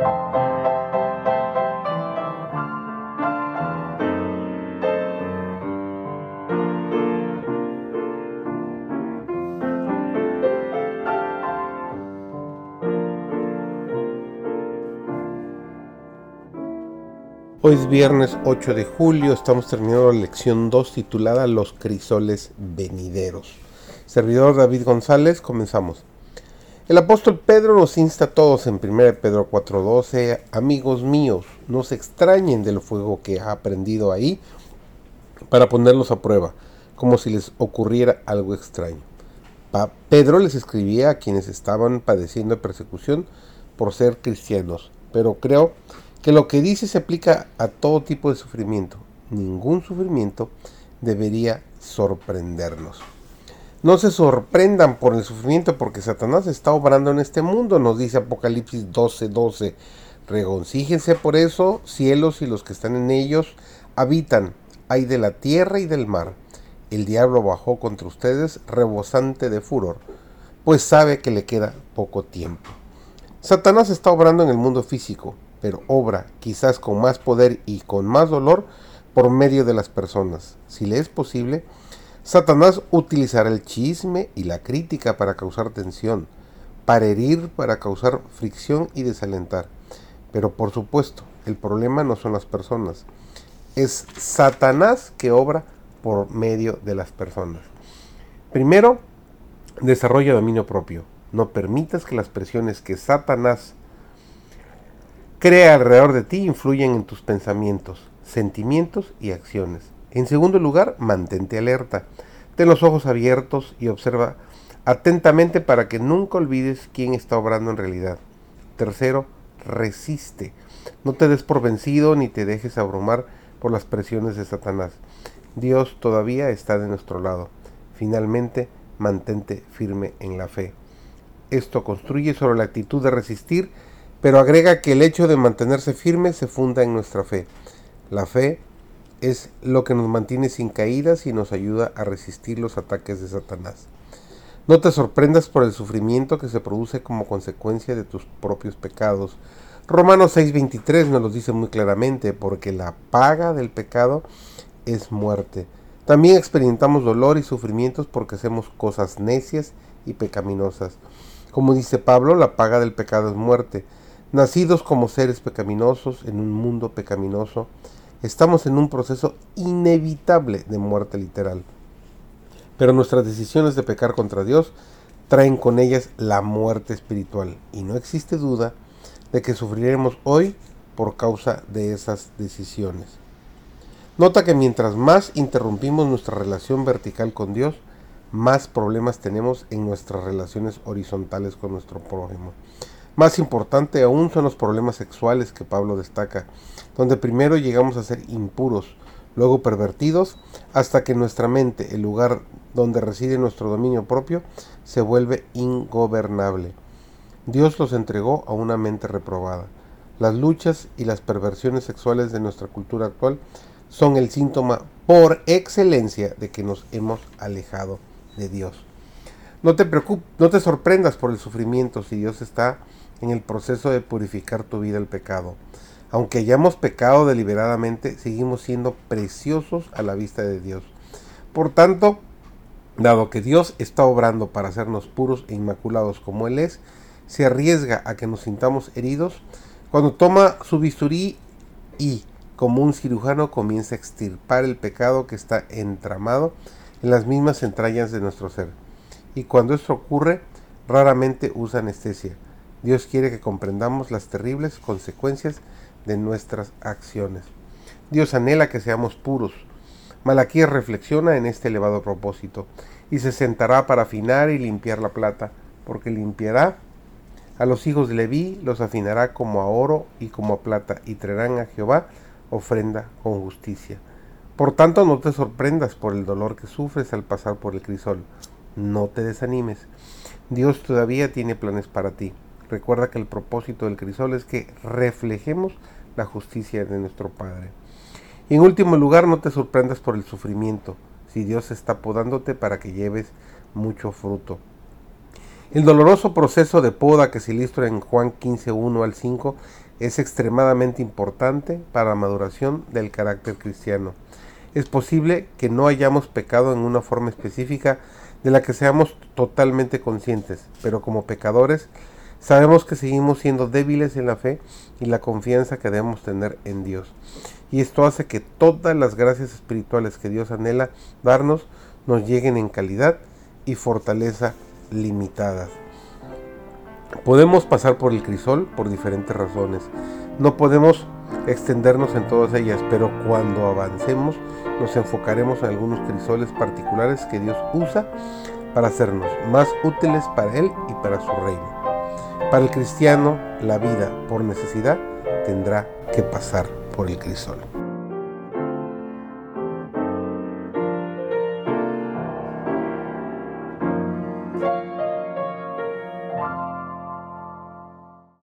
Hoy es viernes 8 de julio, estamos terminando la lección 2 titulada Los crisoles venideros. Servidor David González, comenzamos. El apóstol Pedro nos insta a todos en 1 Pedro 4:12, amigos míos, no se extrañen del fuego que ha aprendido ahí para ponerlos a prueba, como si les ocurriera algo extraño. Pedro les escribía a quienes estaban padeciendo persecución por ser cristianos, pero creo que lo que dice se aplica a todo tipo de sufrimiento. Ningún sufrimiento debería sorprendernos. No se sorprendan por el sufrimiento porque Satanás está obrando en este mundo, nos dice Apocalipsis 12:12. 12. Regoncíjense por eso, cielos y los que están en ellos habitan, hay de la tierra y del mar. El diablo bajó contra ustedes rebosante de furor, pues sabe que le queda poco tiempo. Satanás está obrando en el mundo físico, pero obra quizás con más poder y con más dolor por medio de las personas. Si le es posible, Satanás utilizará el chisme y la crítica para causar tensión, para herir, para causar fricción y desalentar. Pero por supuesto, el problema no son las personas, es Satanás que obra por medio de las personas. Primero, desarrolla dominio propio. No permitas que las presiones que Satanás crea alrededor de ti influyen en tus pensamientos, sentimientos y acciones. En segundo lugar, mantente alerta. Ten los ojos abiertos y observa atentamente para que nunca olvides quién está obrando en realidad. Tercero, resiste. No te des por vencido ni te dejes abrumar por las presiones de Satanás. Dios todavía está de nuestro lado. Finalmente, mantente firme en la fe. Esto construye sobre la actitud de resistir pero agrega que el hecho de mantenerse firme se funda en nuestra fe. La fe es lo que nos mantiene sin caídas y nos ayuda a resistir los ataques de Satanás. No te sorprendas por el sufrimiento que se produce como consecuencia de tus propios pecados. Romanos 6:23 nos lo dice muy claramente, porque la paga del pecado es muerte. También experimentamos dolor y sufrimientos porque hacemos cosas necias y pecaminosas. Como dice Pablo, la paga del pecado es muerte. Nacidos como seres pecaminosos en un mundo pecaminoso, estamos en un proceso inevitable de muerte literal. Pero nuestras decisiones de pecar contra Dios traen con ellas la muerte espiritual y no existe duda de que sufriremos hoy por causa de esas decisiones. Nota que mientras más interrumpimos nuestra relación vertical con Dios, más problemas tenemos en nuestras relaciones horizontales con nuestro prójimo. Más importante aún son los problemas sexuales que Pablo destaca, donde primero llegamos a ser impuros, luego pervertidos, hasta que nuestra mente, el lugar donde reside nuestro dominio propio, se vuelve ingobernable. Dios los entregó a una mente reprobada. Las luchas y las perversiones sexuales de nuestra cultura actual son el síntoma por excelencia de que nos hemos alejado de Dios. No te preocupes, no te sorprendas por el sufrimiento si Dios está en el proceso de purificar tu vida del pecado. Aunque hayamos pecado deliberadamente, seguimos siendo preciosos a la vista de Dios. Por tanto, dado que Dios está obrando para hacernos puros e inmaculados como Él es, se arriesga a que nos sintamos heridos cuando toma su bisturí y, como un cirujano, comienza a extirpar el pecado que está entramado en las mismas entrañas de nuestro ser. Y cuando esto ocurre, raramente usa anestesia Dios quiere que comprendamos las terribles consecuencias de nuestras acciones. Dios anhela que seamos puros. Malaquías reflexiona en este elevado propósito y se sentará para afinar y limpiar la plata, porque limpiará a los hijos de Leví, los afinará como a oro y como a plata, y traerán a Jehová ofrenda con justicia. Por tanto, no te sorprendas por el dolor que sufres al pasar por el crisol. No te desanimes. Dios todavía tiene planes para ti. Recuerda que el propósito del crisol es que reflejemos la justicia de nuestro Padre. Y en último lugar, no te sorprendas por el sufrimiento, si Dios está podándote para que lleves mucho fruto. El doloroso proceso de poda que se ilustra en Juan 15, 1 al 5 es extremadamente importante para la maduración del carácter cristiano. Es posible que no hayamos pecado en una forma específica de la que seamos totalmente conscientes, pero como pecadores sabemos que seguimos siendo débiles en la fe y la confianza que debemos tener en Dios. Y esto hace que todas las gracias espirituales que Dios anhela darnos nos lleguen en calidad y fortaleza limitadas. Podemos pasar por el crisol por diferentes razones. No podemos extendernos en todas ellas, pero cuando avancemos nos enfocaremos en algunos crisoles particulares que Dios usa para hacernos más útiles para Él y para su reino. Para el cristiano, la vida por necesidad tendrá que pasar por el crisol.